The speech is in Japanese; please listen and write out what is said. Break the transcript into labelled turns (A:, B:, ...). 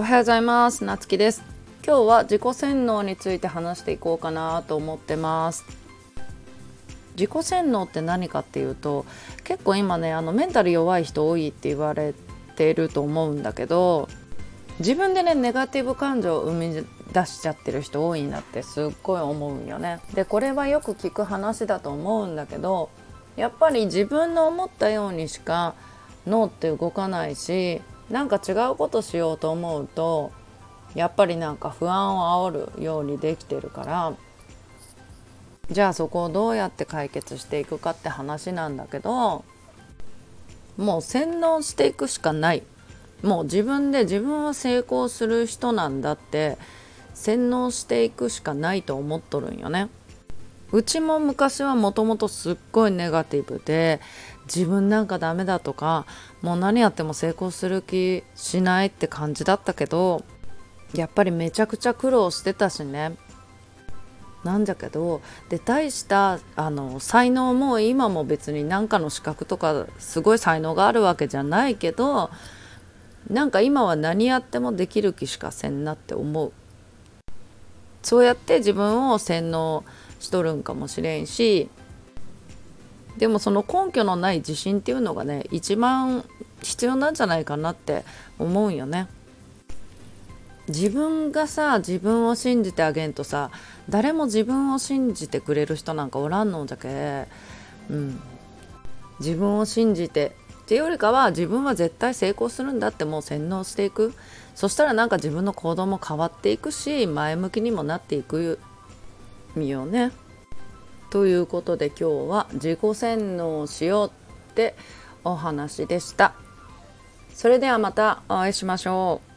A: おはようございます。なつきです。今日は自己洗脳について話していこうかなと思ってます。自己洗脳って何かっていうと結構今ねあのメンタル弱い人多いって言われてると思うんだけど自分でねネガティブ感情を生み出しちゃってる人多いなってすっごい思うんよね。でこれはよく聞く話だと思うんだけどやっぱり自分の思ったようにしか脳って動かないしなんか違うことしようと思うとやっぱりなんか不安を煽るようにできてるからじゃあそこをどうやって解決していくかって話なんだけどもう洗脳していくしかないもう自分で自分は成功する人なんだって洗脳していくしかないと思っとるんよね。うちも昔はもともとすっごいネガティブで自分なんかダメだとかもう何やっても成功する気しないって感じだったけどやっぱりめちゃくちゃ苦労してたしね。なんだけどで大したあの才能も今も別に何かの資格とかすごい才能があるわけじゃないけどなんか今は何やってもできる気しかせんなって思う。そうやって自分を洗脳しとるんかもしれんしでもその根拠のない自信っていうのがね一番必要なんじゃないかなって思うよね。自分がさ自分を信じてあげんとさ誰も自分を信じてくれる人なんかおらんのんじゃけ、うん、自分を信じてっていうよりかは自分は絶対成功するんだってもう洗脳していくそしたらなんか自分の行動も変わっていくし前向きにもなっていくみようね。ということで今日は自己洗脳しようってお話でした。それではまたお会いしましょう。